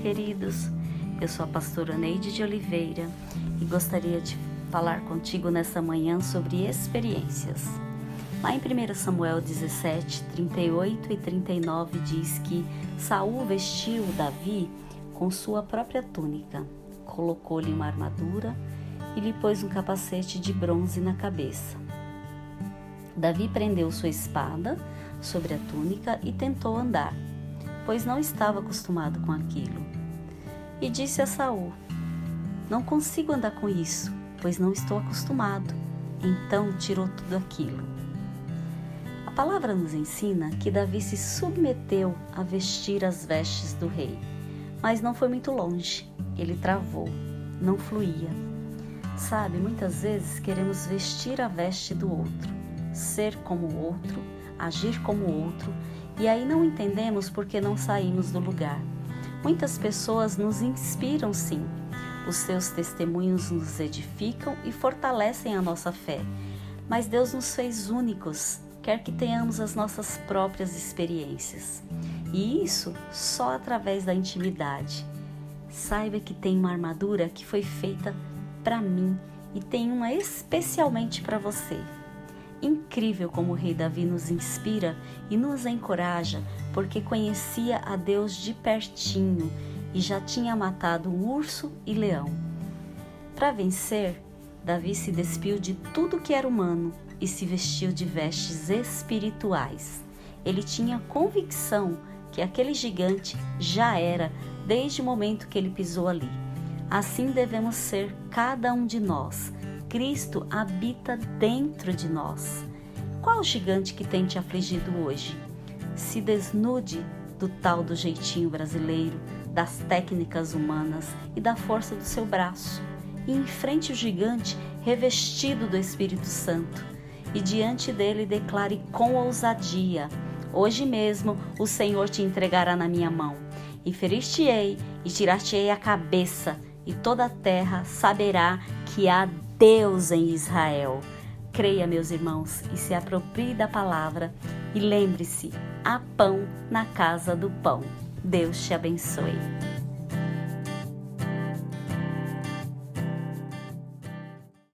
queridos? Eu sou a pastora Neide de Oliveira e gostaria de falar contigo nessa manhã sobre experiências. Lá em 1 Samuel 17, 38 e 39 diz que Saul vestiu Davi com sua própria túnica, colocou-lhe uma armadura e lhe pôs um capacete de bronze na cabeça. Davi prendeu sua espada sobre a túnica e tentou andar, pois não estava acostumado com aquilo. E disse a Saul: Não consigo andar com isso, pois não estou acostumado. Então tirou tudo aquilo. A palavra nos ensina que Davi se submeteu a vestir as vestes do rei, mas não foi muito longe. Ele travou, não fluía. Sabe, muitas vezes queremos vestir a veste do outro, ser como o outro, agir como o outro, e aí não entendemos porque não saímos do lugar. Muitas pessoas nos inspiram sim. Os seus testemunhos nos edificam e fortalecem a nossa fé. Mas Deus nos fez únicos, quer que tenhamos as nossas próprias experiências. E isso só através da intimidade. Saiba que tem uma armadura que foi feita para mim e tem uma especialmente para você. Incrível como o rei Davi nos inspira e nos encoraja, porque conhecia a Deus de pertinho e já tinha matado urso e leão. Para vencer, Davi se despiu de tudo que era humano e se vestiu de vestes espirituais. Ele tinha convicção que aquele gigante já era desde o momento que ele pisou ali. Assim devemos ser cada um de nós Cristo habita dentro de nós. Qual o gigante que tem te afligido hoje? Se desnude do tal do jeitinho brasileiro, das técnicas humanas e da força do seu braço e enfrente o gigante revestido do Espírito Santo e diante dele declare com ousadia: Hoje mesmo o Senhor te entregará na minha mão, e ferir-te-ei e tirar-te-ei a cabeça, e toda a terra saberá que há Deus em Israel. Creia, meus irmãos, e se aproprie da palavra. E lembre-se: há pão na casa do pão. Deus te abençoe.